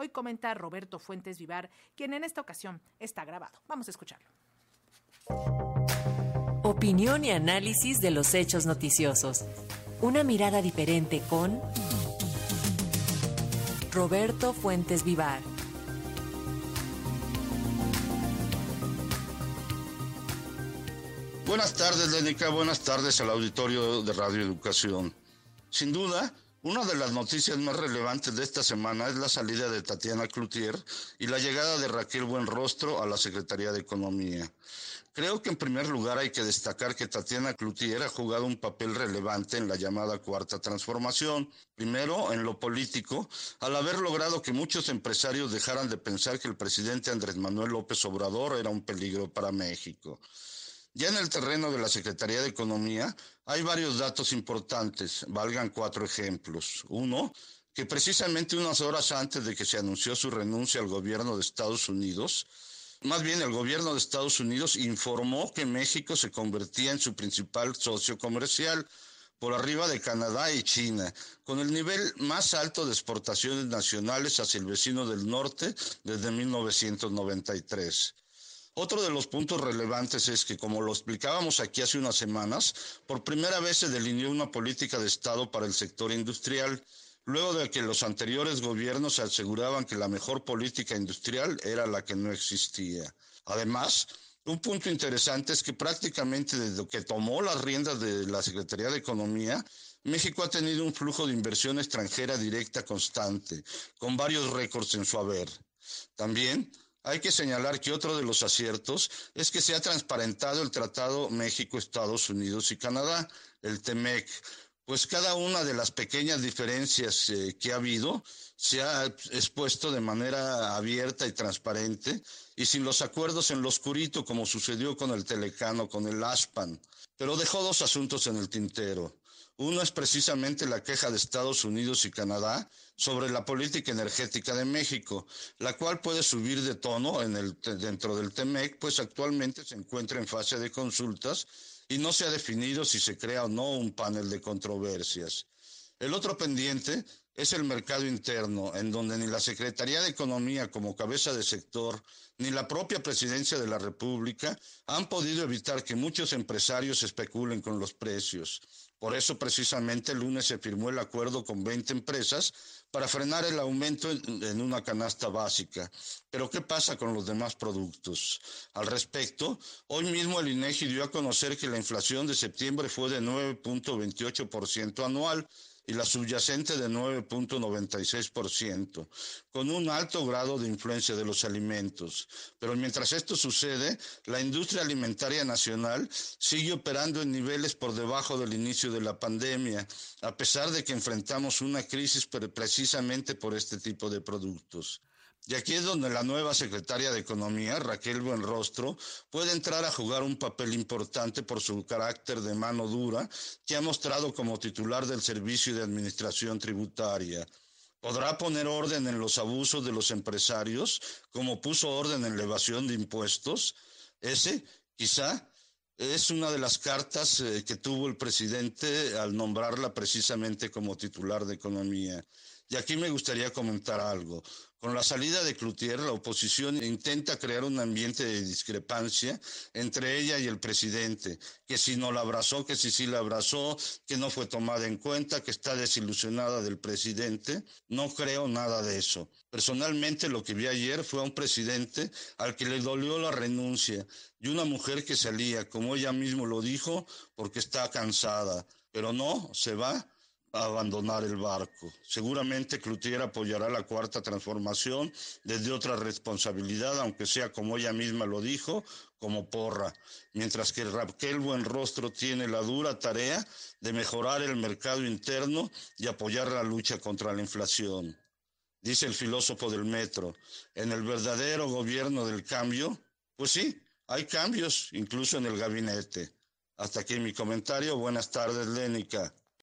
Hoy comenta Roberto Fuentes Vivar, quien en esta ocasión está grabado. Vamos a escucharlo. Opinión y análisis de los hechos noticiosos. Una mirada diferente con Roberto Fuentes Vivar. Buenas tardes, Lenica. Buenas tardes al auditorio de Radio Educación. Sin duda, una de las noticias más relevantes de esta semana es la salida de Tatiana Cloutier y la llegada de Raquel Buenrostro a la Secretaría de Economía. Creo que en primer lugar hay que destacar que Tatiana Cloutier ha jugado un papel relevante en la llamada cuarta transformación. Primero, en lo político, al haber logrado que muchos empresarios dejaran de pensar que el presidente Andrés Manuel López Obrador era un peligro para México. Ya en el terreno de la Secretaría de Economía hay varios datos importantes, valgan cuatro ejemplos. Uno, que precisamente unas horas antes de que se anunció su renuncia al gobierno de Estados Unidos, más bien el gobierno de Estados Unidos informó que México se convertía en su principal socio comercial por arriba de Canadá y China, con el nivel más alto de exportaciones nacionales hacia el vecino del norte desde 1993. Otro de los puntos relevantes es que, como lo explicábamos aquí hace unas semanas, por primera vez se delineó una política de Estado para el sector industrial, luego de que los anteriores gobiernos aseguraban que la mejor política industrial era la que no existía. Además, un punto interesante es que prácticamente desde que tomó las riendas de la Secretaría de Economía, México ha tenido un flujo de inversión extranjera directa constante, con varios récords en su haber. También hay que señalar que otro de los aciertos es que se ha transparentado el Tratado México, Estados Unidos y Canadá, el TEMEC, pues cada una de las pequeñas diferencias eh, que ha habido se ha expuesto de manera abierta y transparente y sin los acuerdos en lo oscurito como sucedió con el Telecano, con el ASPAN. Pero dejó dos asuntos en el tintero. Uno es precisamente la queja de Estados Unidos y Canadá sobre la política energética de México, la cual puede subir de tono en el, dentro del TEMEC, pues actualmente se encuentra en fase de consultas y no se ha definido si se crea o no un panel de controversias. El otro pendiente es el mercado interno, en donde ni la Secretaría de Economía como cabeza de sector, ni la propia Presidencia de la República han podido evitar que muchos empresarios especulen con los precios. Por eso precisamente el lunes se firmó el acuerdo con 20 empresas para frenar el aumento en una canasta básica. Pero ¿qué pasa con los demás productos? Al respecto, hoy mismo el INEGI dio a conocer que la inflación de septiembre fue de 9.28% anual, y la subyacente de 9.96%, con un alto grado de influencia de los alimentos. Pero mientras esto sucede, la industria alimentaria nacional sigue operando en niveles por debajo del inicio de la pandemia, a pesar de que enfrentamos una crisis precisamente por este tipo de productos. Y aquí es donde la nueva secretaria de Economía, Raquel Buenrostro, puede entrar a jugar un papel importante por su carácter de mano dura que ha mostrado como titular del Servicio de Administración Tributaria. Podrá poner orden en los abusos de los empresarios, como puso orden en la evasión de impuestos. Ese, quizá, es una de las cartas eh, que tuvo el presidente al nombrarla precisamente como titular de Economía. Y aquí me gustaría comentar algo. Con la salida de Cloutier, la oposición intenta crear un ambiente de discrepancia entre ella y el presidente, que si no la abrazó, que si sí la abrazó, que no fue tomada en cuenta, que está desilusionada del presidente. No creo nada de eso. Personalmente lo que vi ayer fue a un presidente al que le dolió la renuncia y una mujer que salía, como ella mismo lo dijo, porque está cansada, pero no, se va abandonar el barco. Seguramente Cloutier apoyará la cuarta transformación desde otra responsabilidad, aunque sea como ella misma lo dijo, como porra, mientras que Raquel Buenrostro tiene la dura tarea de mejorar el mercado interno y apoyar la lucha contra la inflación. Dice el filósofo del metro, en el verdadero gobierno del cambio, pues sí, hay cambios, incluso en el gabinete. Hasta aquí mi comentario. Buenas tardes, Lénica.